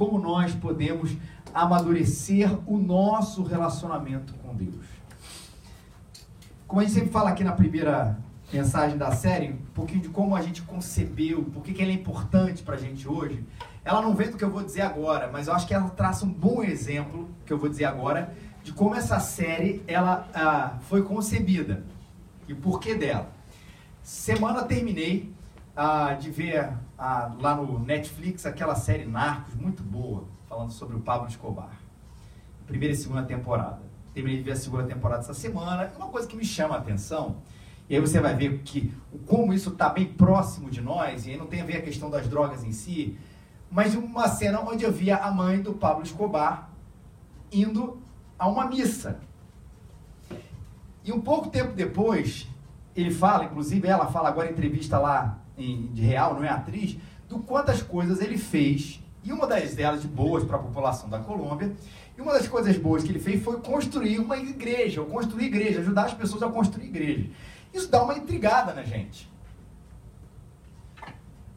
como nós podemos amadurecer o nosso relacionamento com Deus. Como a gente sempre fala aqui na primeira mensagem da série, um pouquinho de como a gente concebeu, por que ela é importante para a gente hoje. Ela não vem do que eu vou dizer agora, mas eu acho que ela traça um bom exemplo, que eu vou dizer agora, de como essa série ela ah, foi concebida e o porquê dela. Semana terminei ah, de ver ah, lá no Netflix aquela série Narcos, muito boa, falando sobre o Pablo Escobar. Primeira e segunda temporada. Terminei de ver a segunda temporada essa semana. Uma coisa que me chama a atenção, e aí você vai ver que como isso está bem próximo de nós, e aí não tem a ver a questão das drogas em si, mas uma cena onde eu via a mãe do Pablo Escobar indo a uma missa. E um pouco tempo depois, ele fala, inclusive ela fala agora em entrevista lá em, de real, não é atriz, do quantas coisas ele fez, e uma das delas de boas para a população da Colômbia, e uma das coisas boas que ele fez foi construir uma igreja, ou construir igreja, ajudar as pessoas a construir igreja. Isso dá uma intrigada na gente.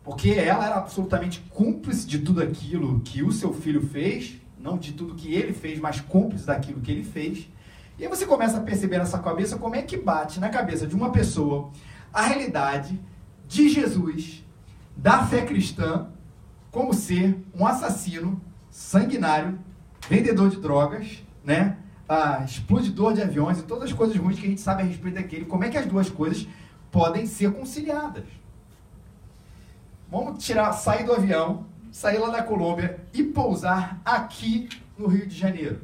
Porque ela era absolutamente cúmplice de tudo aquilo que o seu filho fez, não de tudo que ele fez, mas cúmplice daquilo que ele fez. E aí você começa a perceber nessa cabeça como é que bate na cabeça de uma pessoa a realidade de Jesus, da fé cristã, como ser um assassino, sanguinário, vendedor de drogas, né? Ah, explodidor de aviões e todas as coisas ruins que a gente sabe a respeito daquele. Como é que as duas coisas podem ser conciliadas? Vamos tirar, sair do avião, sair lá da Colômbia e pousar aqui no Rio de Janeiro.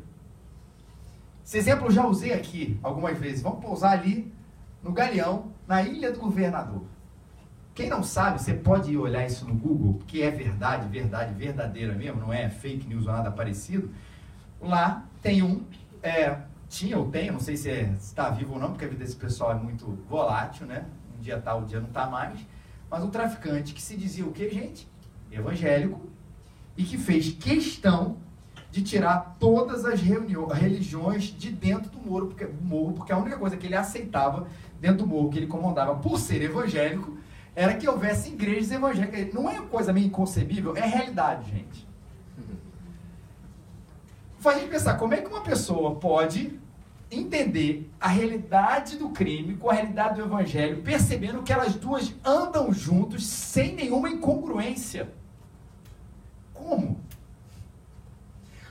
Esse exemplo eu já usei aqui algumas vezes. Vamos pousar ali no Galeão, na Ilha do Governador. Quem não sabe, você pode ir olhar isso no Google, que é verdade, verdade, verdadeira mesmo, não é fake news ou nada parecido. Lá tem um, é, tinha ou tem, não sei se é, está vivo ou não, porque a vida desse pessoal é muito volátil, né? Um dia tá, o um dia não está mais. Mas um traficante que se dizia o que, gente? Evangélico, e que fez questão de tirar todas as religiões de dentro do morro porque, morro, porque a única coisa que ele aceitava dentro do morro, que ele comandava por ser evangélico, era que houvesse igrejas evangélicas. Não é coisa meio inconcebível, é realidade, gente. Faz a gente pensar como é que uma pessoa pode entender a realidade do crime com a realidade do evangelho, percebendo que elas duas andam juntos sem nenhuma incongruência. Como?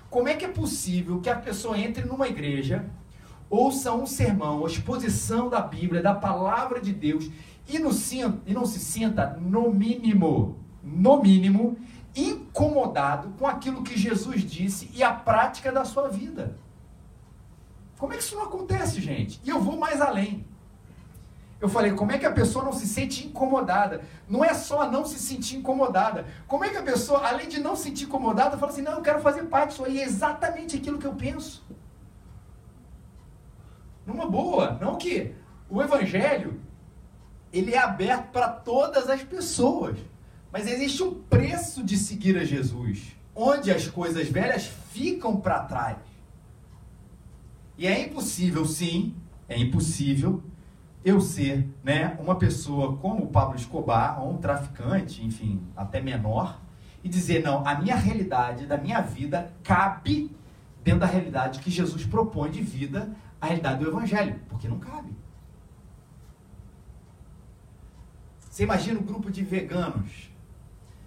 Como é que é possível que a pessoa entre numa igreja, ouça um sermão, a exposição da Bíblia, da palavra de Deus, e não, e não se sinta, no mínimo, no mínimo, incomodado com aquilo que Jesus disse e a prática da sua vida? Como é que isso não acontece, gente? E eu vou mais além. Eu falei, como é que a pessoa não se sente incomodada? Não é só não se sentir incomodada. Como é que a pessoa, além de não se sentir incomodada, fala assim, não, eu quero fazer parte disso aí, é exatamente aquilo que eu penso. Numa boa, não que o evangelho, ele é aberto para todas as pessoas. Mas existe um preço de seguir a Jesus, onde as coisas velhas ficam para trás. E é impossível, sim, é impossível eu ser né, uma pessoa como o Pablo Escobar, ou um traficante, enfim, até menor, e dizer, não, a minha realidade da minha vida cabe dentro da realidade que Jesus propõe de vida, a realidade do Evangelho, porque não cabe. Você imagina um grupo de veganos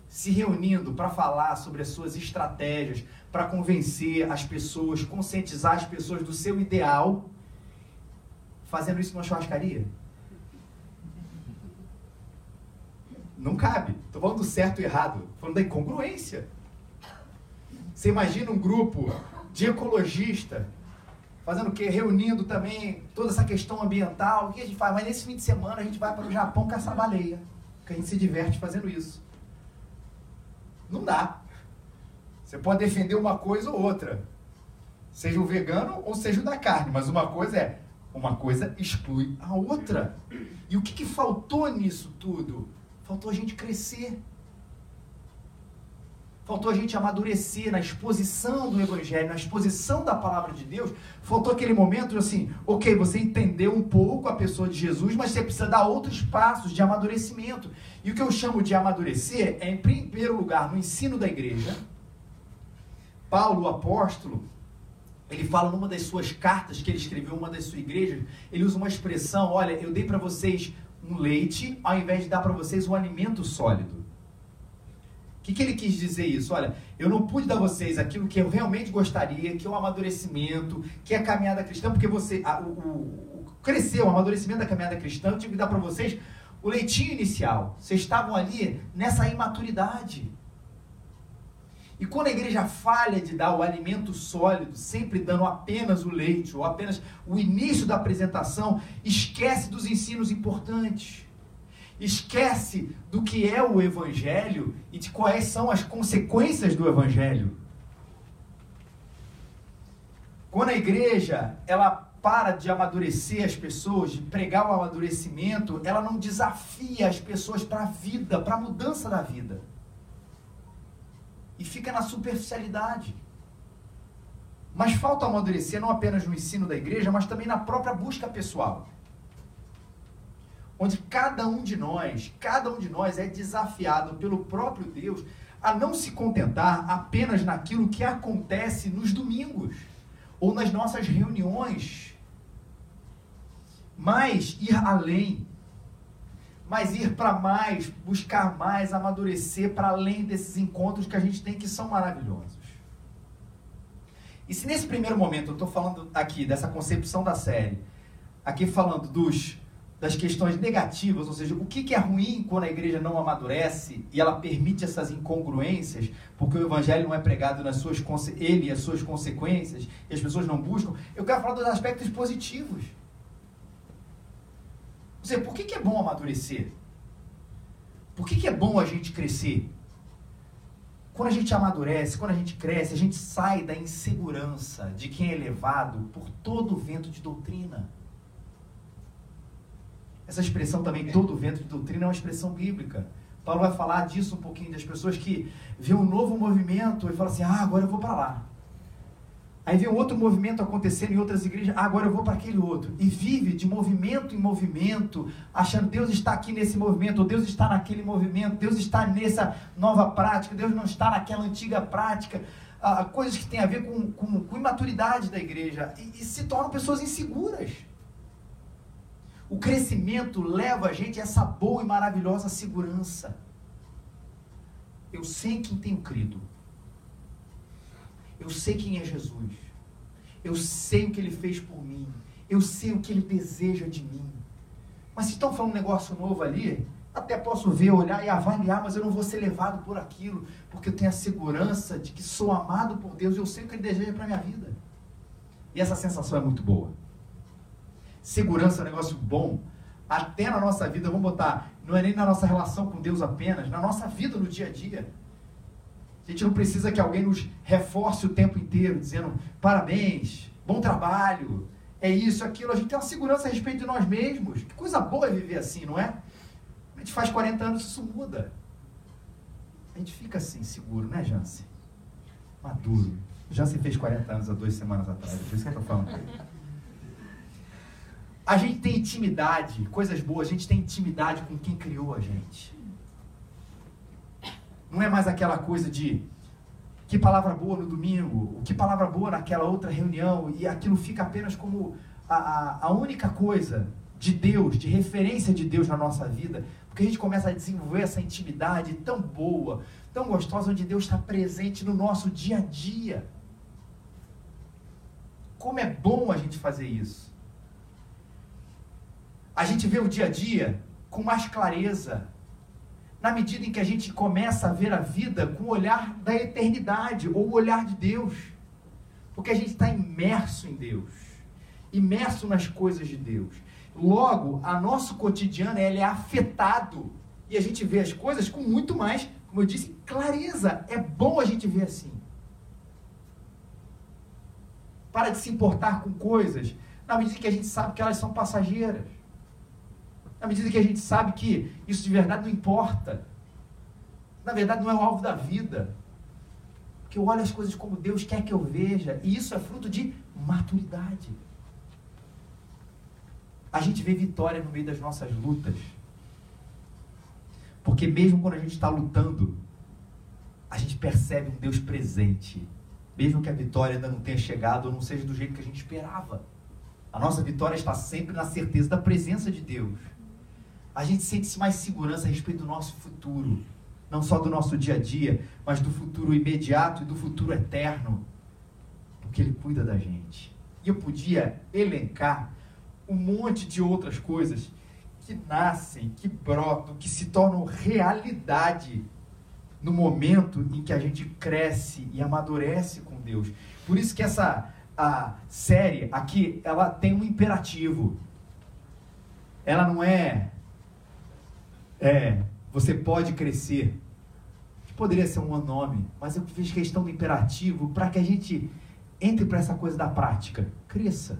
se reunindo para falar sobre as suas estratégias, para convencer as pessoas, conscientizar as pessoas do seu ideal, fazendo isso numa churrascaria? Não cabe. Estou falando do certo e errado. falando da incongruência. Você imagina um grupo de ecologista fazendo o quê? Reunindo também toda essa questão ambiental. O que a gente faz? Mas nesse fim de semana a gente vai para o Japão caçar baleia. Que a gente se diverte fazendo isso. Não dá. Você pode defender uma coisa ou outra. Seja o vegano ou seja o da carne. Mas uma coisa é, uma coisa exclui a outra. E o que, que faltou nisso tudo? Faltou a gente crescer. Faltou a gente amadurecer na exposição do Evangelho, na exposição da palavra de Deus. Faltou aquele momento assim, ok, você entendeu um pouco a pessoa de Jesus, mas você precisa dar outros passos de amadurecimento. E o que eu chamo de amadurecer é, em primeiro lugar, no ensino da igreja Paulo, o apóstolo, ele fala numa das suas cartas que ele escreveu, uma das suas igrejas, ele usa uma expressão: olha, eu dei para vocês um leite ao invés de dar para vocês um alimento sólido. O que, que ele quis dizer isso? Olha, eu não pude dar a vocês aquilo que eu realmente gostaria, que é o amadurecimento, que é a caminhada cristã, porque você, a, o, o, cresceu, o amadurecimento da caminhada cristã, eu tive que dar para vocês o leitinho inicial. Vocês estavam ali nessa imaturidade. E quando a igreja falha de dar o alimento sólido, sempre dando apenas o leite ou apenas o início da apresentação, esquece dos ensinos importantes. Esquece do que é o evangelho e de quais são as consequências do evangelho. Quando a igreja, ela para de amadurecer as pessoas, de pregar o amadurecimento, ela não desafia as pessoas para a vida, para a mudança da vida e fica na superficialidade. Mas falta amadurecer não apenas no ensino da igreja, mas também na própria busca pessoal. Onde cada um de nós, cada um de nós é desafiado pelo próprio Deus a não se contentar apenas naquilo que acontece nos domingos ou nas nossas reuniões, mas ir além, mas ir para mais, buscar mais, amadurecer para além desses encontros que a gente tem que são maravilhosos. E se nesse primeiro momento eu estou falando aqui dessa concepção da série, aqui falando dos das questões negativas, ou seja, o que, é ruim quando a igreja não amadurece e ela permite essas incongruências, porque o evangelho não é pregado nas suas ele e as suas consequências, e as pessoas não buscam, eu quero falar dos aspectos positivos. Ou seja, por que, é bom amadurecer? Por que é bom a gente crescer? Quando a gente amadurece, quando a gente cresce, a gente sai da insegurança de quem é levado por todo o vento de doutrina. Essa expressão também, todo vento de doutrina, é uma expressão bíblica. Paulo vai falar disso um pouquinho, das pessoas que vê um novo movimento e falam assim: ah, agora eu vou para lá. Aí vê um outro movimento acontecendo em outras igrejas, ah, agora eu vou para aquele outro. E vive de movimento em movimento, achando Deus está aqui nesse movimento, ou Deus está naquele movimento, Deus está nessa nova prática, Deus não está naquela antiga prática. Ah, coisas que têm a ver com, com, com imaturidade da igreja. E, e se tornam pessoas inseguras. O crescimento leva a gente a essa boa e maravilhosa segurança. Eu sei quem tenho crido. Eu sei quem é Jesus. Eu sei o que ele fez por mim. Eu sei o que ele deseja de mim. Mas se estão falando um negócio novo ali, até posso ver, olhar e avaliar, mas eu não vou ser levado por aquilo, porque eu tenho a segurança de que sou amado por Deus e eu sei o que ele deseja para minha vida. E essa sensação é muito boa. Segurança é um negócio bom. Até na nossa vida, vamos botar, não é nem na nossa relação com Deus apenas, na nossa vida no dia a dia. A gente não precisa que alguém nos reforce o tempo inteiro, dizendo parabéns, bom trabalho, é isso, aquilo. A gente tem uma segurança a respeito de nós mesmos. Que coisa boa é viver assim, não é? A gente faz 40 anos, isso muda. A gente fica assim, seguro, né, Jance? Maduro. Jance fez 40 anos há duas semanas atrás, é por isso que eu estou falando. A gente tem intimidade, coisas boas, a gente tem intimidade com quem criou a gente. Não é mais aquela coisa de que palavra boa no domingo, que palavra boa naquela outra reunião, e aquilo fica apenas como a, a, a única coisa de Deus, de referência de Deus na nossa vida, porque a gente começa a desenvolver essa intimidade tão boa, tão gostosa, onde Deus está presente no nosso dia a dia. Como é bom a gente fazer isso. A gente vê o dia a dia com mais clareza, na medida em que a gente começa a ver a vida com o olhar da eternidade, ou o olhar de Deus. Porque a gente está imerso em Deus, imerso nas coisas de Deus. Logo, a nosso cotidiano ele é afetado e a gente vê as coisas com muito mais, como eu disse, clareza. É bom a gente ver assim. Para de se importar com coisas na medida que a gente sabe que elas são passageiras na medida que a gente sabe que isso de verdade não importa. Na verdade, não é o alvo da vida. Porque eu olho as coisas como Deus quer que eu veja. E isso é fruto de maturidade. A gente vê vitória no meio das nossas lutas. Porque mesmo quando a gente está lutando, a gente percebe um Deus presente. mesmo que a vitória ainda não tenha chegado ou não seja do jeito que a gente esperava. A nossa vitória está sempre na certeza da presença de Deus. A gente sente mais segurança a respeito do nosso futuro, não só do nosso dia a dia, mas do futuro imediato e do futuro eterno, porque Ele cuida da gente. E eu podia elencar um monte de outras coisas que nascem, que brotam, que se tornam realidade no momento em que a gente cresce e amadurece com Deus. Por isso que essa a série aqui, ela tem um imperativo. Ela não é é, você pode crescer. Poderia ser um nome, mas eu fiz questão do imperativo para que a gente entre para essa coisa da prática. Cresça.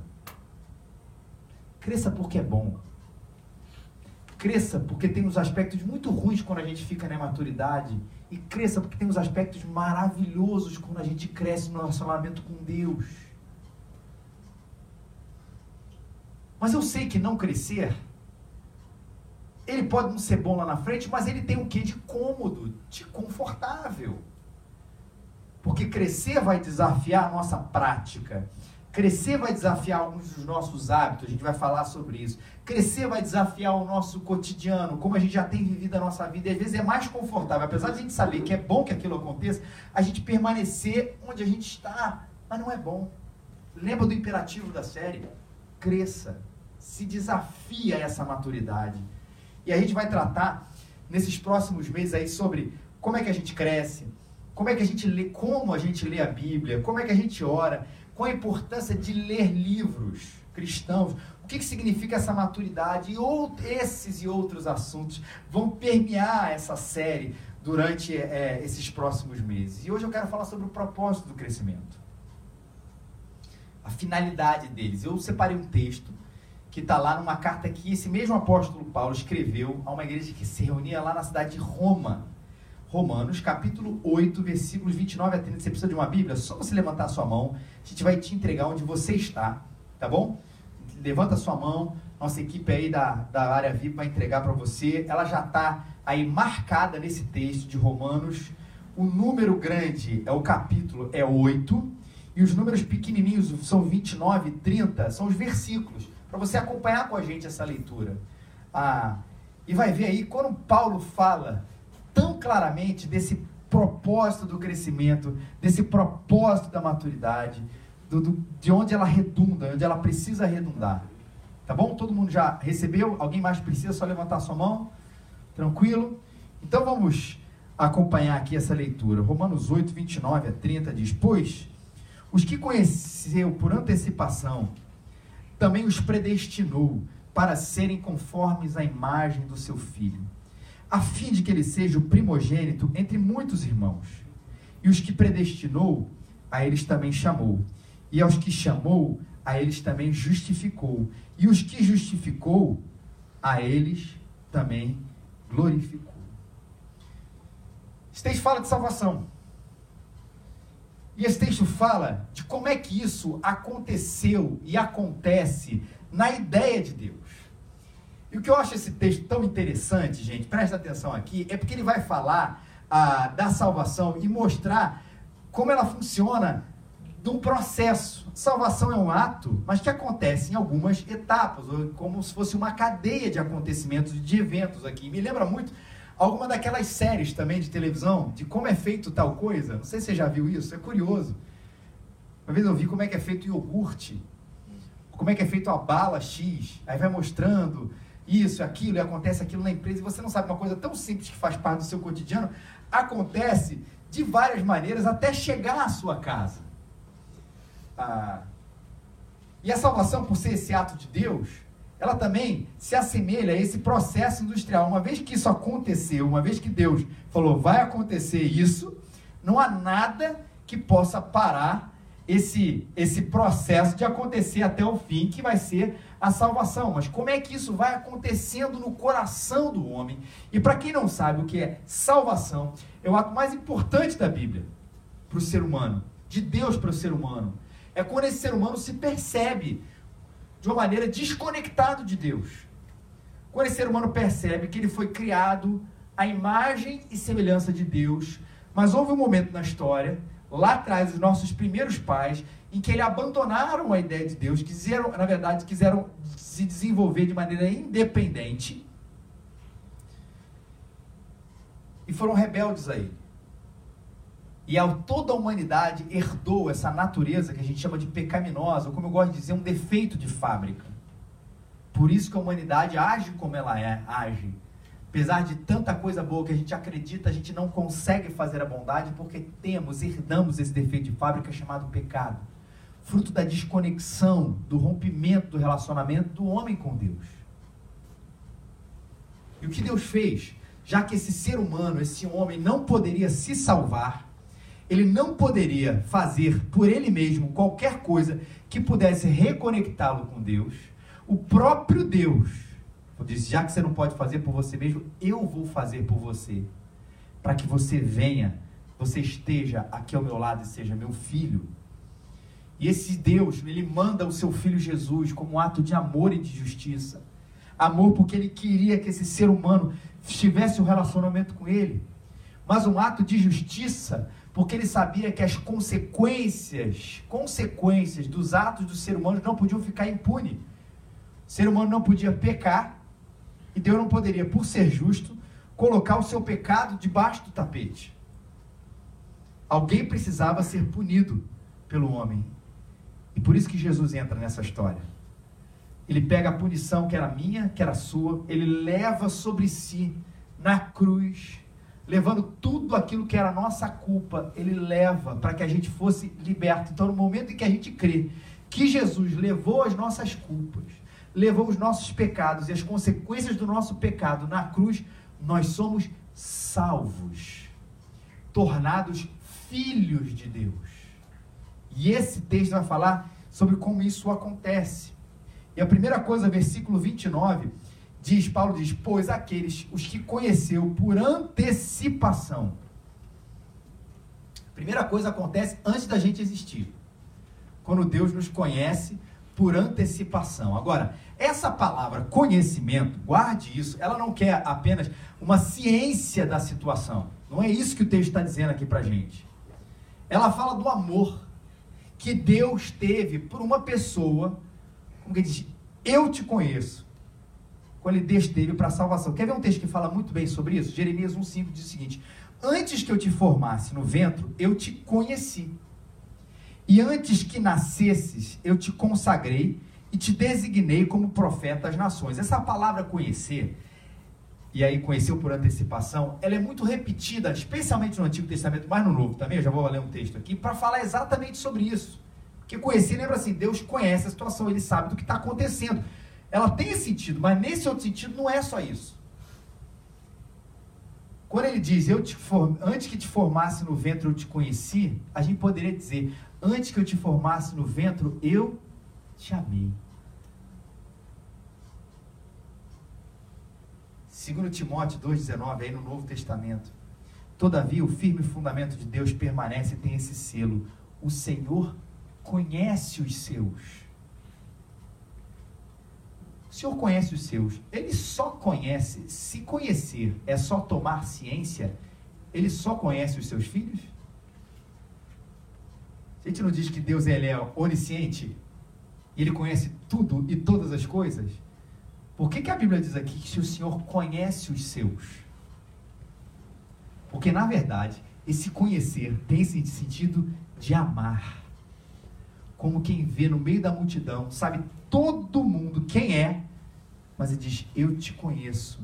Cresça porque é bom. Cresça porque tem uns aspectos muito ruins quando a gente fica na maturidade. E cresça porque tem uns aspectos maravilhosos quando a gente cresce no relacionamento com Deus. Mas eu sei que não crescer, ele pode não ser bom lá na frente, mas ele tem um quê de cômodo, de confortável. Porque crescer vai desafiar a nossa prática. Crescer vai desafiar alguns dos nossos hábitos, a gente vai falar sobre isso. Crescer vai desafiar o nosso cotidiano, como a gente já tem vivido a nossa vida, e às vezes é mais confortável. Apesar de a gente saber que é bom que aquilo aconteça, a gente permanecer onde a gente está, mas não é bom. Lembra do imperativo da série? Cresça, se desafia essa maturidade. E a gente vai tratar nesses próximos meses aí sobre como é que a gente cresce, como é que a gente lê, como a gente lê a Bíblia, como é que a gente ora, qual a importância de ler livros cristãos, o que, que significa essa maturidade e ou, esses e outros assuntos vão permear essa série durante é, esses próximos meses. E hoje eu quero falar sobre o propósito do crescimento, a finalidade deles. Eu separei um texto que está lá numa carta que esse mesmo apóstolo Paulo escreveu a uma igreja que se reunia lá na cidade de Roma. Romanos, capítulo 8, versículos 29 a 30. Você precisa de uma Bíblia? Só você levantar a sua mão, a gente vai te entregar onde você está, tá bom? Levanta a sua mão, nossa equipe aí da, da área VIP vai entregar para você. Ela já está aí marcada nesse texto de Romanos. O número grande é o capítulo, é 8, e os números pequenininhos são 29 e 30, são os versículos para você acompanhar com a gente essa leitura. Ah, e vai ver aí, quando Paulo fala tão claramente desse propósito do crescimento, desse propósito da maturidade, do, do, de onde ela redunda, onde ela precisa redundar. Tá bom? Todo mundo já recebeu? Alguém mais precisa? Só levantar sua mão. Tranquilo? Então vamos acompanhar aqui essa leitura. Romanos 8, 29 a 30 diz: Pois os que conheceu por antecipação, também os predestinou para serem conformes à imagem do seu filho, a fim de que ele seja o primogênito entre muitos irmãos. E os que predestinou, a eles também chamou. E aos que chamou, a eles também justificou. E os que justificou, a eles também glorificou. Texto fala de salvação. E esse texto fala de como é que isso aconteceu e acontece na ideia de Deus. E o que eu acho esse texto tão interessante, gente, presta atenção aqui, é porque ele vai falar ah, da salvação e mostrar como ela funciona num processo. Salvação é um ato, mas que acontece em algumas etapas, como se fosse uma cadeia de acontecimentos, de eventos aqui. Me lembra muito alguma daquelas séries também de televisão, de como é feito tal coisa. Não sei se você já viu isso, é curioso. Uma vez eu vi como é que é feito iogurte, como é que é feito a bala X, aí vai mostrando isso, aquilo, e acontece aquilo na empresa, e você não sabe uma coisa tão simples que faz parte do seu cotidiano, acontece de várias maneiras até chegar à sua casa. Ah, e a salvação, por ser esse ato de Deus, ela também se assemelha a esse processo industrial. Uma vez que isso aconteceu, uma vez que Deus falou, vai acontecer isso, não há nada que possa parar esse, esse processo de acontecer até o fim, que vai ser a salvação. Mas como é que isso vai acontecendo no coração do homem? E para quem não sabe o que é salvação, é o ato mais importante da Bíblia para o ser humano, de Deus para o ser humano. É quando esse ser humano se percebe de uma maneira desconectado de Deus. Quando esse ser humano percebe que ele foi criado à imagem e semelhança de Deus, mas houve um momento na história lá atrás, os nossos primeiros pais, em que eles abandonaram a ideia de Deus, quiseram, na verdade, quiseram se desenvolver de maneira independente e foram rebeldes a ele. E ao toda a humanidade herdou essa natureza que a gente chama de pecaminosa, ou como eu gosto de dizer, um defeito de fábrica. Por isso que a humanidade age como ela é, age. Apesar de tanta coisa boa que a gente acredita, a gente não consegue fazer a bondade porque temos, herdamos esse defeito de fábrica chamado pecado. Fruto da desconexão, do rompimento do relacionamento do homem com Deus. E o que Deus fez? Já que esse ser humano, esse homem, não poderia se salvar, ele não poderia fazer por ele mesmo qualquer coisa que pudesse reconectá-lo com Deus, o próprio Deus disse: já que você não pode fazer por você mesmo, eu vou fazer por você. Para que você venha, você esteja aqui ao meu lado e seja meu filho. E esse Deus, ele manda o seu filho Jesus como um ato de amor e de justiça. Amor porque ele queria que esse ser humano tivesse um relacionamento com ele. Mas um ato de justiça porque ele sabia que as consequências, consequências dos atos do ser humano não podiam ficar impunes. O ser humano não podia pecar, e Deus não poderia, por ser justo, colocar o seu pecado debaixo do tapete. Alguém precisava ser punido pelo homem. E por isso que Jesus entra nessa história. Ele pega a punição que era minha, que era sua, ele leva sobre si na cruz, levando tudo aquilo que era nossa culpa, ele leva para que a gente fosse liberto. Então, no momento em que a gente crê que Jesus levou as nossas culpas, levou os nossos pecados e as consequências do nosso pecado na cruz, nós somos salvos, tornados filhos de Deus. E esse texto vai falar sobre como isso acontece. E a primeira coisa, versículo 29, diz, Paulo diz, pois aqueles, os que conheceu por antecipação. Primeira coisa acontece antes da gente existir. Quando Deus nos conhece por antecipação. Agora, essa palavra conhecimento, guarde isso, ela não quer apenas uma ciência da situação. Não é isso que o texto está dizendo aqui para gente. Ela fala do amor que Deus teve por uma pessoa, como que diz, eu te conheço. Quando ele Deus teve para a salvação. Quer ver um texto que fala muito bem sobre isso? Jeremias 1,5 diz o seguinte: Antes que eu te formasse no ventre, eu te conheci. E antes que nascesses, eu te consagrei e te designei como profeta às nações. Essa palavra conhecer, e aí conheceu por antecipação, ela é muito repetida, especialmente no Antigo Testamento, mas no Novo também, eu já vou ler um texto aqui, para falar exatamente sobre isso. Porque conhecer lembra assim, Deus conhece a situação, ele sabe do que está acontecendo. Ela tem esse sentido, mas nesse outro sentido não é só isso. Quando ele diz, eu te form... antes que te formasse no ventre eu te conheci, a gente poderia dizer, antes que eu te formasse no ventre, eu te amei. Segundo Timóteo 2,19, aí no Novo Testamento. Todavia, o firme fundamento de Deus permanece e tem esse selo. O Senhor conhece os seus. O Senhor conhece os seus. Ele só conhece, se conhecer é só tomar ciência, ele só conhece os seus filhos? A gente não diz que Deus ele é onisciente? Ele conhece tudo e todas as coisas? Por que, que a Bíblia diz aqui que o Senhor conhece os seus? Porque, na verdade, esse conhecer tem esse sentido de amar. Como quem vê no meio da multidão, sabe todo mundo quem é, mas ele diz: Eu te conheço.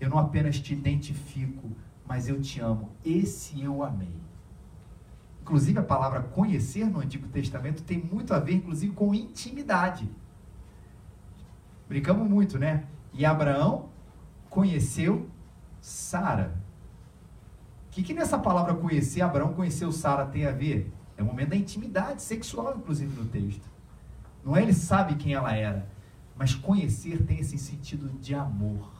Eu não apenas te identifico, mas eu te amo. Esse eu amei. Inclusive, a palavra conhecer no Antigo Testamento tem muito a ver, inclusive, com intimidade. Brincamos muito, né? E Abraão conheceu Sara. O que, que nessa palavra conhecer, Abraão conheceu Sara tem a ver? É o momento da intimidade sexual, inclusive, no texto. Não é ele sabe quem ela era, mas conhecer tem esse sentido de amor.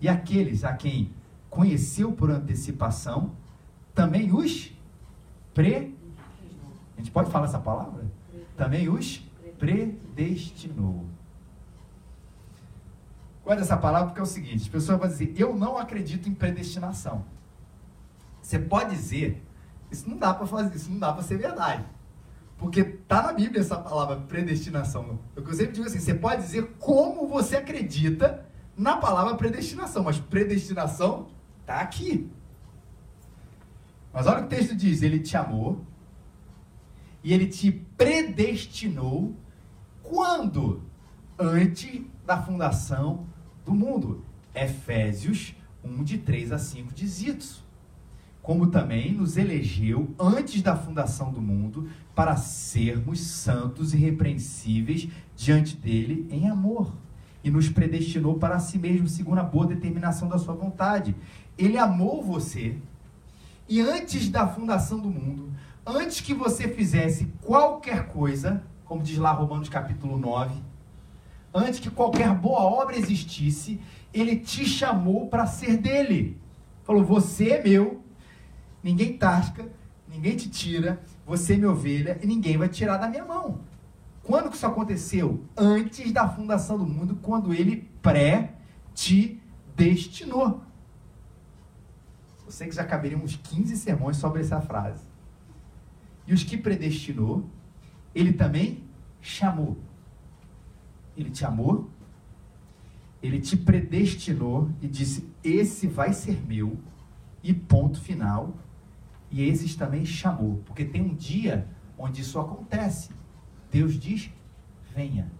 E aqueles a quem conheceu por antecipação, também os pre. A gente pode falar essa palavra? Também os predestinou. Guarda essa palavra porque é o seguinte: as pessoas vão dizer, eu não acredito em predestinação. Você pode dizer Isso não dá para fazer, isso não dá para ser verdade. Porque tá na Bíblia essa palavra predestinação. Eu sempre digo assim, você pode dizer como você acredita na palavra predestinação, mas predestinação tá aqui. Mas olha o que o texto diz, ele te amou e ele te predestinou quando? Antes da fundação do mundo. Efésios 1, de 3 a 5 diz isso. Como também nos elegeu antes da fundação do mundo para sermos santos e repreensíveis diante dele em amor. E nos predestinou para si mesmo, segundo a boa determinação da sua vontade. Ele amou você e antes da fundação do mundo, antes que você fizesse qualquer coisa, como diz lá Romanos capítulo 9, antes que qualquer boa obra existisse, ele te chamou para ser dele. Falou: Você é meu, ninguém tasca, ninguém te tira, você é minha ovelha e ninguém vai tirar da minha mão. Quando que isso aconteceu? Antes da fundação do mundo, quando ele pré te destinou. Eu sei que já caberiam uns 15 sermões sobre essa frase. E os que predestinou, ele também chamou. Ele te amou, ele te predestinou e disse: Esse vai ser meu, e ponto final. E esses também chamou, porque tem um dia onde isso acontece. Deus diz: Venha.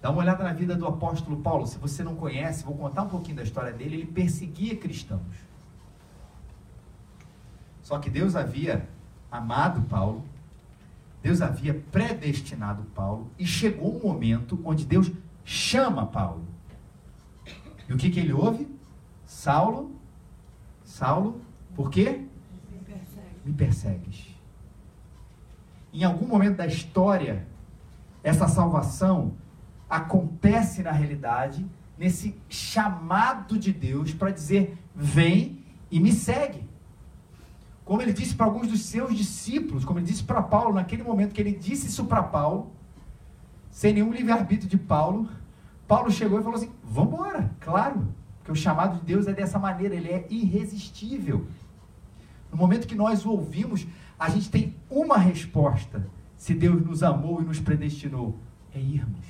Dá uma olhada na vida do apóstolo Paulo. Se você não conhece, vou contar um pouquinho da história dele. Ele perseguia cristãos. Só que Deus havia amado Paulo, Deus havia predestinado Paulo, e chegou um momento onde Deus chama Paulo. E o que, que ele ouve? Saulo, Saulo, por quê? Me, persegue. Persegues. Em algum momento da história, essa salvação acontece na realidade nesse chamado de Deus para dizer: vem e me segue. Como ele disse para alguns dos seus discípulos, como ele disse para Paulo, naquele momento que ele disse isso para Paulo, sem nenhum livre-arbítrio de Paulo, Paulo chegou e falou assim: vamos embora, claro, porque o chamado de Deus é dessa maneira, ele é irresistível. No momento que nós o ouvimos, a gente tem uma resposta: se Deus nos amou e nos predestinou, é irmos.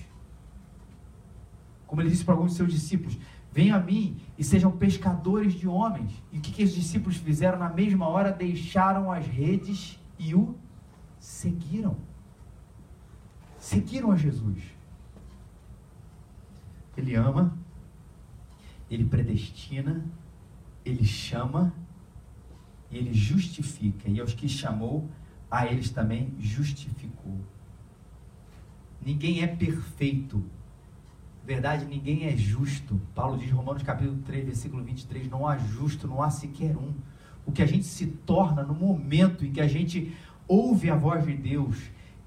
Como ele disse para alguns de seus discípulos: Venham a mim e sejam pescadores de homens. E o que, que os discípulos fizeram? Na mesma hora, deixaram as redes e o seguiram. Seguiram a Jesus. Ele ama, ele predestina, ele chama e ele justifica. E aos que chamou, a eles também justificou. Ninguém é perfeito verdade, ninguém é justo. Paulo diz, Romanos capítulo 3, versículo 23, não há justo, não há sequer um. O que a gente se torna no momento em que a gente ouve a voz de Deus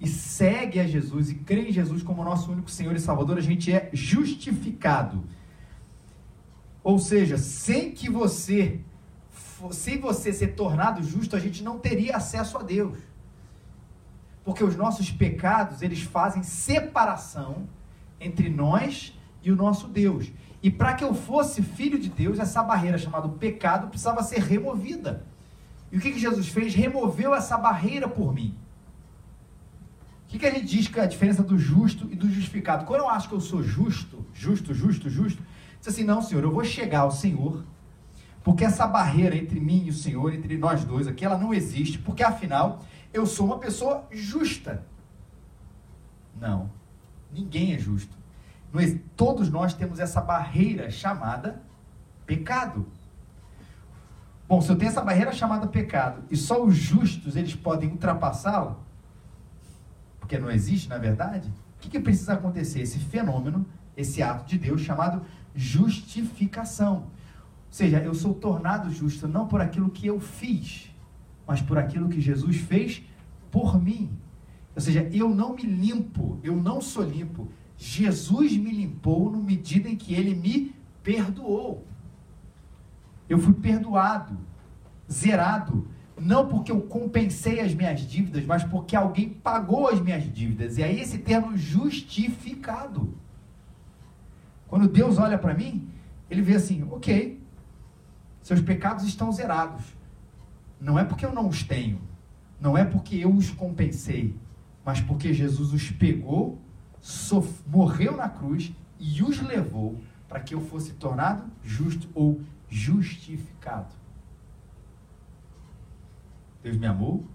e segue a Jesus e crê em Jesus como nosso único Senhor e Salvador, a gente é justificado. Ou seja, sem que você, sem você ser tornado justo, a gente não teria acesso a Deus. Porque os nossos pecados, eles fazem separação entre nós e o nosso Deus. E para que eu fosse filho de Deus, essa barreira chamada pecado precisava ser removida. E o que, que Jesus fez? Removeu essa barreira por mim. O que, que a gente diz que é a diferença do justo e do justificado? Quando eu acho que eu sou justo, justo, justo, justo, diz assim: não, Senhor, eu vou chegar ao Senhor, porque essa barreira entre mim e o Senhor, entre nós dois aqui, ela não existe, porque afinal eu sou uma pessoa justa. Não. Ninguém é justo. Todos nós temos essa barreira chamada pecado. Bom, se eu tenho essa barreira chamada pecado e só os justos eles podem ultrapassá-la, porque não existe na verdade, o que, que precisa acontecer? Esse fenômeno, esse ato de Deus chamado justificação. Seja, eu sou tornado justo não por aquilo que eu fiz, mas por aquilo que Jesus fez por mim. Ou seja, eu não me limpo, eu não sou limpo. Jesus me limpou na medida em que ele me perdoou. Eu fui perdoado, zerado, não porque eu compensei as minhas dívidas, mas porque alguém pagou as minhas dívidas. E aí esse termo justificado. Quando Deus olha para mim, ele vê assim: ok, seus pecados estão zerados. não é porque eu não os tenho, não é porque eu os compensei, mas porque Jesus os pegou, morreu na cruz e os levou para que eu fosse tornado justo ou justificado. Deus me amou,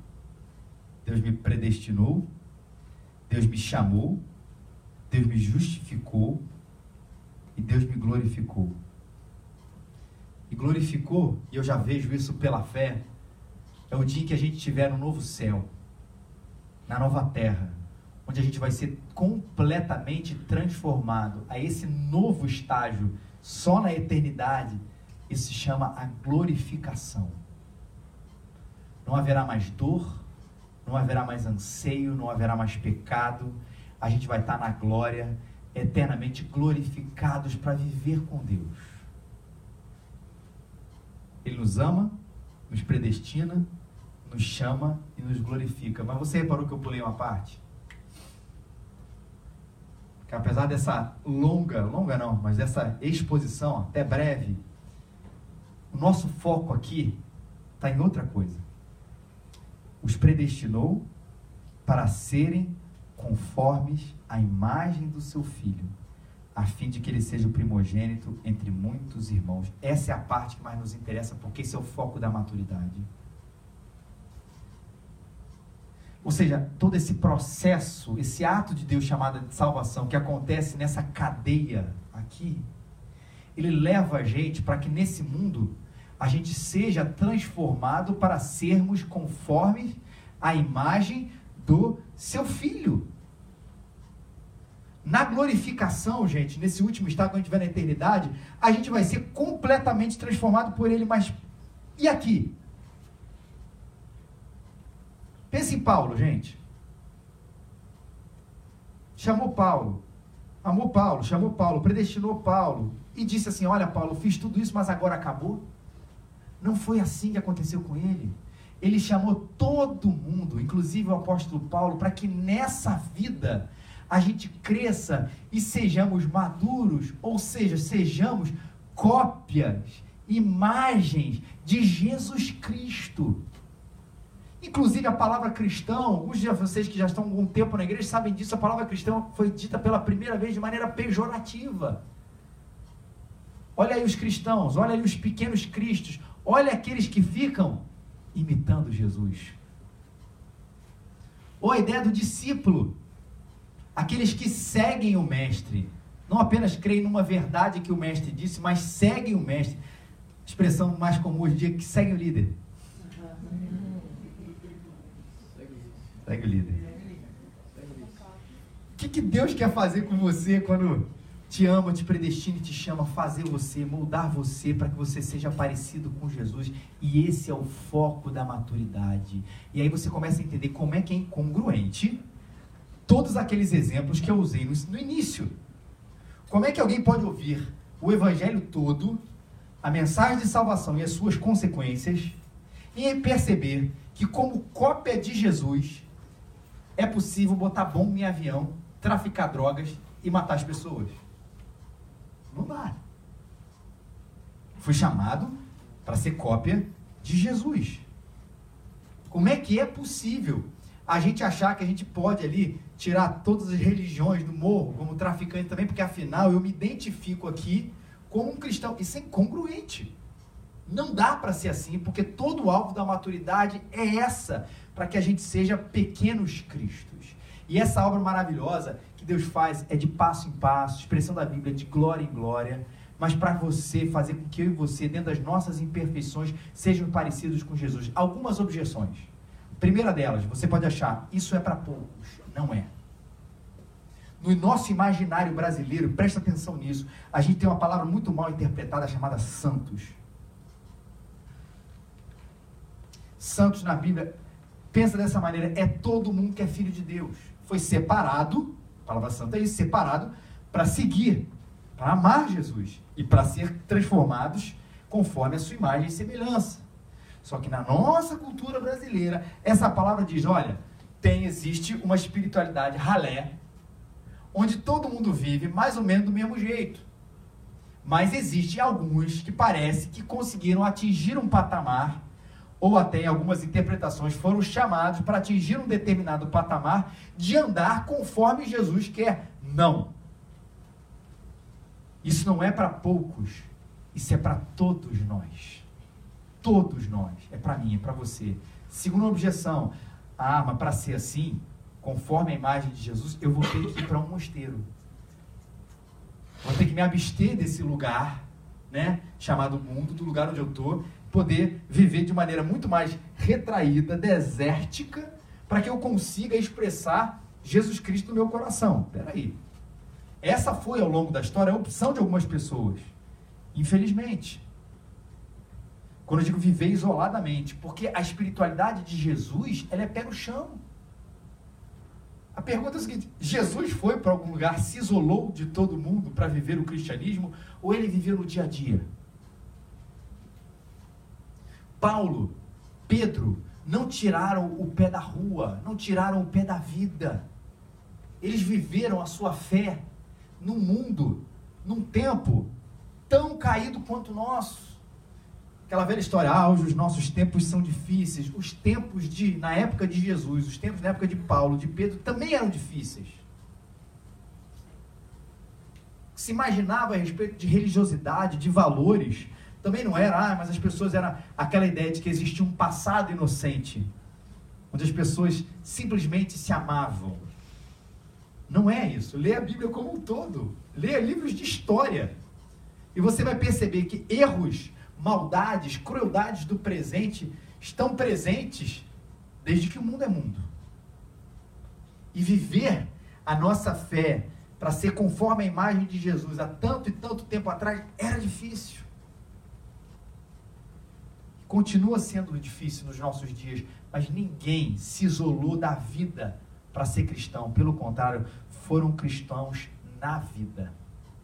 Deus me predestinou, Deus me chamou, Deus me justificou e Deus me glorificou. E glorificou, e eu já vejo isso pela fé, é o dia em que a gente tiver um novo céu, na nova terra, onde a gente vai ser completamente transformado a esse novo estágio só na eternidade. Isso se chama a glorificação. Não haverá mais dor, não haverá mais anseio, não haverá mais pecado. A gente vai estar na glória, eternamente glorificados para viver com Deus. Ele nos ama, nos predestina, nos chama e nos glorifica. Mas você reparou que eu pulei uma parte? Que apesar dessa longa, longa não, mas dessa exposição até breve, o nosso foco aqui está em outra coisa os predestinou para serem conformes à imagem do seu filho, a fim de que ele seja o primogênito entre muitos irmãos. Essa é a parte que mais nos interessa, porque esse é o foco da maturidade. Ou seja, todo esse processo, esse ato de Deus chamado de salvação que acontece nessa cadeia aqui, ele leva a gente para que nesse mundo a gente seja transformado para sermos conformes à imagem do seu filho. Na glorificação, gente, nesse último estado, quando a gente vai na eternidade, a gente vai ser completamente transformado por ele, mas e aqui? Pense em Paulo, gente. Chamou Paulo, amou Paulo, chamou Paulo, predestinou Paulo e disse assim: Olha, Paulo, fiz tudo isso, mas agora acabou. Não foi assim que aconteceu com ele. Ele chamou todo mundo, inclusive o apóstolo Paulo, para que nessa vida a gente cresça e sejamos maduros, ou seja, sejamos cópias, imagens de Jesus Cristo. Inclusive a palavra cristão, alguns de vocês que já estão há algum tempo na igreja sabem disso, a palavra cristão foi dita pela primeira vez de maneira pejorativa. Olha aí os cristãos, olha aí os pequenos cristos, Olha aqueles que ficam imitando Jesus. Ou a ideia do discípulo. Aqueles que seguem o mestre. Não apenas creem numa verdade que o mestre disse, mas seguem o mestre. Expressão mais comum hoje em dia, que segue o líder. Segue o líder. O que, que Deus quer fazer com você quando te ama, te predestina e te chama a fazer você, moldar você para que você seja parecido com Jesus. E esse é o foco da maturidade. E aí você começa a entender como é que é incongruente todos aqueles exemplos que eu usei no, no início. Como é que alguém pode ouvir o evangelho todo, a mensagem de salvação e as suas consequências, e perceber que, como cópia de Jesus, é possível botar bomba em avião, traficar drogas e matar as pessoas? Não dá. Foi chamado para ser cópia de Jesus. Como é que é possível a gente achar que a gente pode ali tirar todas as religiões do morro, como traficante também, porque afinal eu me identifico aqui como um cristão. Isso é incongruente. Não dá para ser assim, porque todo o alvo da maturidade é essa, para que a gente seja pequenos cristos. E essa obra maravilhosa Deus faz é de passo em passo, expressão da Bíblia de glória em glória, mas para você fazer com que eu e você, dentro das nossas imperfeições, sejam parecidos com Jesus. Algumas objeções. Primeira delas, você pode achar, isso é para poucos. Não é. No nosso imaginário brasileiro, presta atenção nisso, a gente tem uma palavra muito mal interpretada chamada santos. Santos na Bíblia, pensa dessa maneira, é todo mundo que é filho de Deus. Foi separado palavra santa é isso, separado para seguir, para amar Jesus e para ser transformados conforme a sua imagem e semelhança. Só que na nossa cultura brasileira, essa palavra diz: olha, tem, existe uma espiritualidade ralé, onde todo mundo vive mais ou menos do mesmo jeito. Mas existem alguns que parece que conseguiram atingir um patamar ou até em algumas interpretações, foram chamados para atingir um determinado patamar de andar conforme Jesus quer. Não. Isso não é para poucos, isso é para todos nós. Todos nós. É para mim, é para você. Segunda objeção. Ah, mas para ser assim, conforme a imagem de Jesus, eu vou ter que ir para um mosteiro. Vou ter que me abster desse lugar, né, chamado mundo, do lugar onde eu estou, poder viver de maneira muito mais retraída, desértica, para que eu consiga expressar Jesus Cristo no meu coração. Peraí. Essa foi, ao longo da história, a opção de algumas pessoas. Infelizmente. Quando eu digo viver isoladamente, porque a espiritualidade de Jesus, ela é pé no chão. A pergunta é a seguinte: Jesus foi para algum lugar, se isolou de todo mundo para viver o cristianismo, ou ele viveu no dia a dia? Paulo, Pedro, não tiraram o pé da rua, não tiraram o pé da vida. Eles viveram a sua fé num mundo, num tempo tão caído quanto o nosso. Aquela velha história, ah, hoje os nossos tempos são difíceis. Os tempos de, na época de Jesus, os tempos na época de Paulo, de Pedro, também eram difíceis. Se imaginava a respeito de religiosidade, de valores, também não era, ah, mas as pessoas eram aquela ideia de que existia um passado inocente, onde as pessoas simplesmente se amavam. Não é isso. Lê a Bíblia como um todo. Lê livros de história. E você vai perceber que erros maldades, crueldades do presente estão presentes desde que o mundo é mundo. E viver a nossa fé para ser conforme a imagem de Jesus há tanto e tanto tempo atrás era difícil. Continua sendo difícil nos nossos dias, mas ninguém se isolou da vida para ser cristão. Pelo contrário, foram cristãos na vida.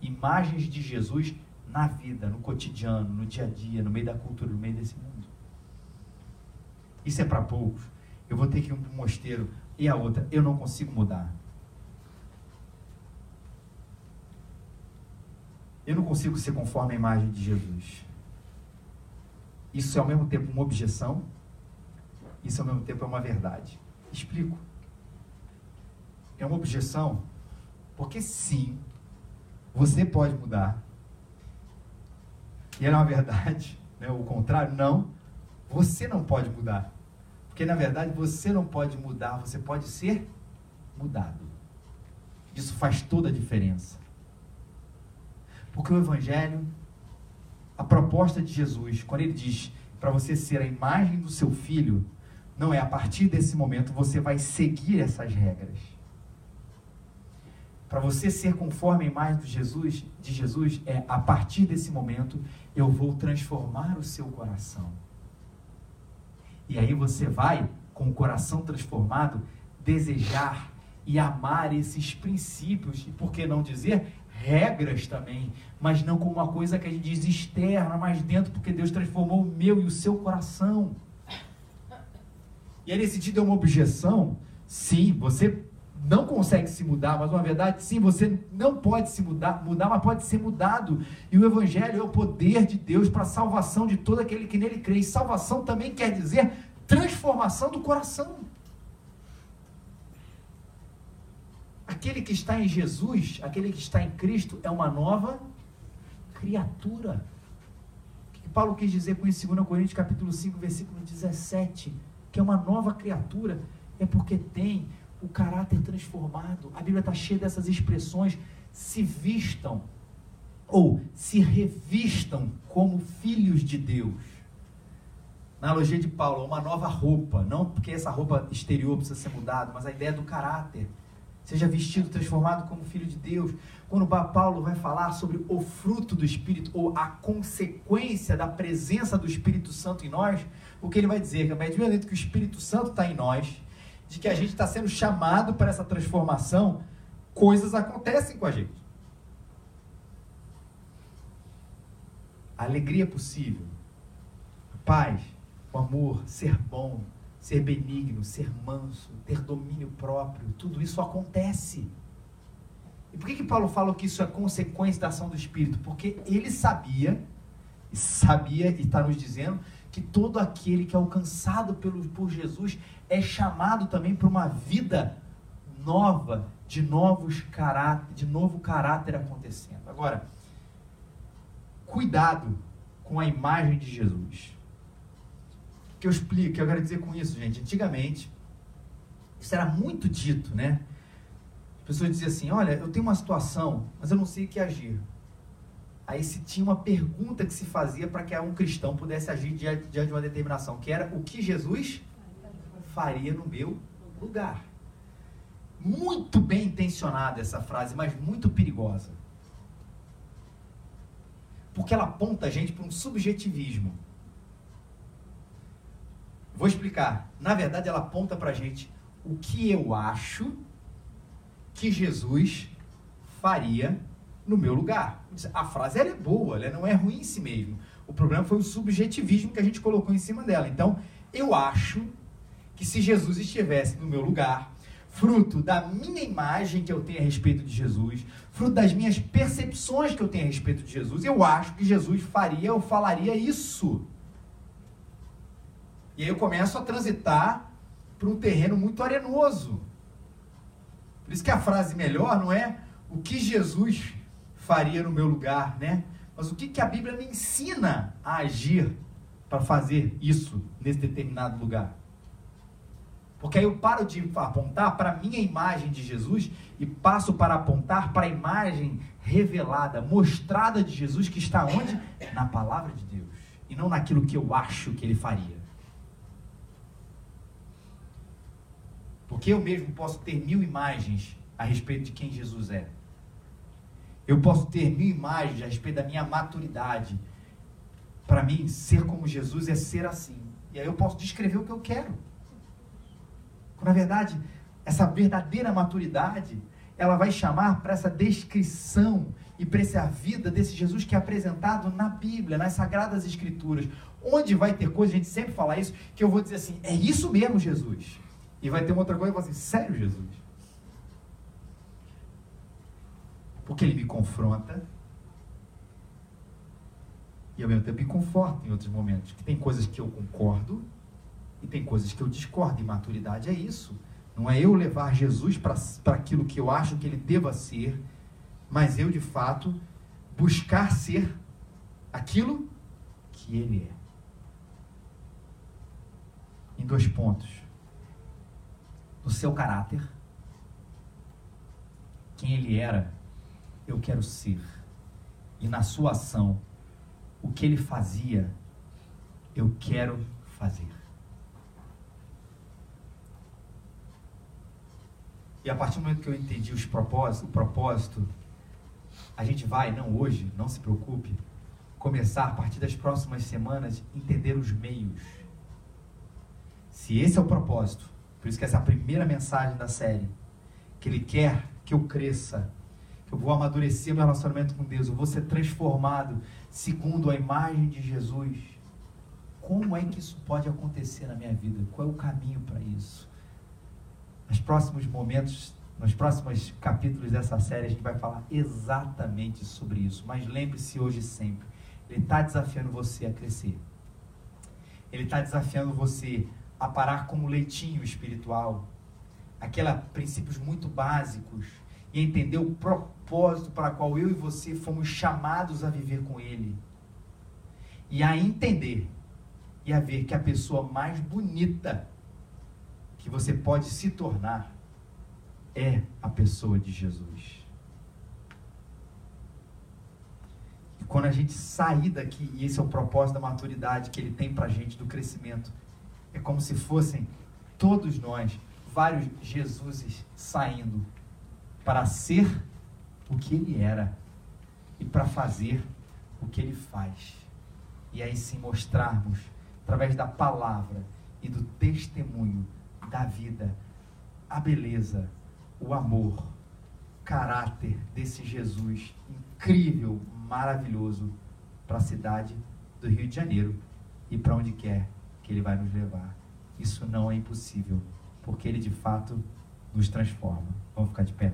Imagens de Jesus na vida, no cotidiano, no dia a dia, no meio da cultura, no meio desse mundo. Isso é para poucos. Eu vou ter que ir para um mosteiro e a outra, eu não consigo mudar. Eu não consigo ser conforme a imagem de Jesus. Isso é ao mesmo tempo uma objeção, isso ao mesmo tempo é uma verdade. Explico. É uma objeção porque sim, você pode mudar, e é uma verdade, né? o contrário, não, você não pode mudar. Porque na verdade você não pode mudar, você pode ser mudado. Isso faz toda a diferença. Porque o Evangelho, a proposta de Jesus, quando ele diz para você ser a imagem do seu filho, não é a partir desse momento você vai seguir essas regras para você ser conforme a imagem de Jesus, de Jesus, é a partir desse momento eu vou transformar o seu coração. E aí você vai, com o coração transformado, desejar e amar esses princípios, e por que não dizer regras também, mas não como uma coisa que a gente diz externa, mas dentro, porque Deus transformou o meu e o seu coração. E aí, nesse sentido, é uma objeção. Sim, você não consegue se mudar, mas uma verdade, sim, você não pode se mudar, mudar, mas pode ser mudado. E o evangelho é o poder de Deus para a salvação de todo aquele que nele crê. E salvação também quer dizer transformação do coração. Aquele que está em Jesus, aquele que está em Cristo, é uma nova criatura. O que Paulo quis dizer com isso em 2 Coríntios capítulo 5, versículo 17? Que é uma nova criatura, é porque tem o caráter transformado. A Bíblia está cheia dessas expressões. Se vistam ou se revistam como filhos de Deus. Na analogia de Paulo, uma nova roupa, não porque essa roupa exterior precisa ser mudada, mas a ideia do caráter. Seja vestido, transformado como filho de Deus. Quando Paulo vai falar sobre o fruto do Espírito, ou a consequência da presença do Espírito Santo em nós, o que ele vai dizer? Que a medida que o Espírito Santo está em nós, de que a gente está sendo chamado para essa transformação, coisas acontecem com a gente. Alegria é possível, paz, o amor, ser bom, ser benigno, ser manso, ter domínio próprio, tudo isso acontece. E por que, que Paulo fala que isso é consequência da ação do Espírito? Porque ele sabia, sabia e está nos dizendo, que todo aquele que é alcançado pelo, por Jesus é chamado também para uma vida nova, de novos caráter, de novo caráter acontecendo. Agora, cuidado com a imagem de Jesus. O que eu explico, que eu quero dizer com isso, gente? Antigamente, isso era muito dito, né? As pessoas diziam assim: Olha, eu tenho uma situação, mas eu não sei o que agir. Aí se tinha uma pergunta que se fazia para que um cristão pudesse agir diante de uma determinação, que era o que Jesus faria no meu lugar. Muito bem intencionada essa frase, mas muito perigosa. Porque ela aponta a gente para um subjetivismo. Vou explicar. Na verdade, ela aponta para a gente o que eu acho que Jesus faria no meu lugar. A frase é boa, ela não é ruim em si mesmo. O problema foi o subjetivismo que a gente colocou em cima dela. Então, eu acho que se Jesus estivesse no meu lugar, fruto da minha imagem que eu tenho a respeito de Jesus, fruto das minhas percepções que eu tenho a respeito de Jesus, eu acho que Jesus faria ou falaria isso. E aí eu começo a transitar para um terreno muito arenoso. Por isso que a frase melhor não é o que Jesus faria no meu lugar, né? Mas o que, que a Bíblia me ensina a agir para fazer isso nesse determinado lugar? Porque aí eu paro de apontar para a minha imagem de Jesus e passo para apontar para a imagem revelada, mostrada de Jesus que está onde? Na palavra de Deus. E não naquilo que eu acho que ele faria. Porque eu mesmo posso ter mil imagens a respeito de quem Jesus é. Eu posso ter mil imagens a respeito da minha maturidade. Para mim, ser como Jesus é ser assim. E aí eu posso descrever o que eu quero. Na verdade, essa verdadeira maturidade, ela vai chamar para essa descrição e para essa vida desse Jesus que é apresentado na Bíblia, nas Sagradas Escrituras. Onde vai ter coisa, a gente sempre fala isso, que eu vou dizer assim, é isso mesmo, Jesus. E vai ter uma outra coisa eu vou assim, sério, Jesus? Porque ele me confronta e ao mesmo tempo me conforta em outros momentos. Que tem coisas que eu concordo e tem coisas que eu discordo, e maturidade é isso. Não é eu levar Jesus para aquilo que eu acho que ele deva ser, mas eu, de fato, buscar ser aquilo que ele é. Em dois pontos. No seu caráter, quem ele era, eu quero ser. E na sua ação, o que ele fazia, eu quero fazer. E a partir do momento que eu entendi os propósitos, o propósito, a gente vai, não hoje, não se preocupe, começar a partir das próximas semanas entender os meios. Se esse é o propósito, por isso que essa é a primeira mensagem da série, que ele quer que eu cresça, eu vou amadurecer meu relacionamento com Deus, eu vou ser transformado segundo a imagem de Jesus. Como é que isso pode acontecer na minha vida? Qual é o caminho para isso? nos próximos momentos, nos próximos capítulos dessa série, a gente vai falar exatamente sobre isso. Mas lembre-se hoje sempre, ele está desafiando você a crescer. Ele está desafiando você a parar como leitinho espiritual, aqueles princípios muito básicos e entender o propósito para qual eu e você fomos chamados a viver com Ele. E a entender e a ver que a pessoa mais bonita que você pode se tornar é a pessoa de Jesus. E quando a gente sair daqui, e esse é o propósito da maturidade que ele tem para a gente, do crescimento, é como se fossem todos nós, vários Jesuses saindo para ser o que ele era e para fazer o que ele faz. E aí sim mostrarmos, através da palavra e do testemunho, da vida, a beleza, o amor, caráter desse Jesus incrível, maravilhoso para a cidade do Rio de Janeiro e para onde quer que ele vai nos levar. Isso não é impossível, porque ele de fato nos transforma. Vamos ficar de pé.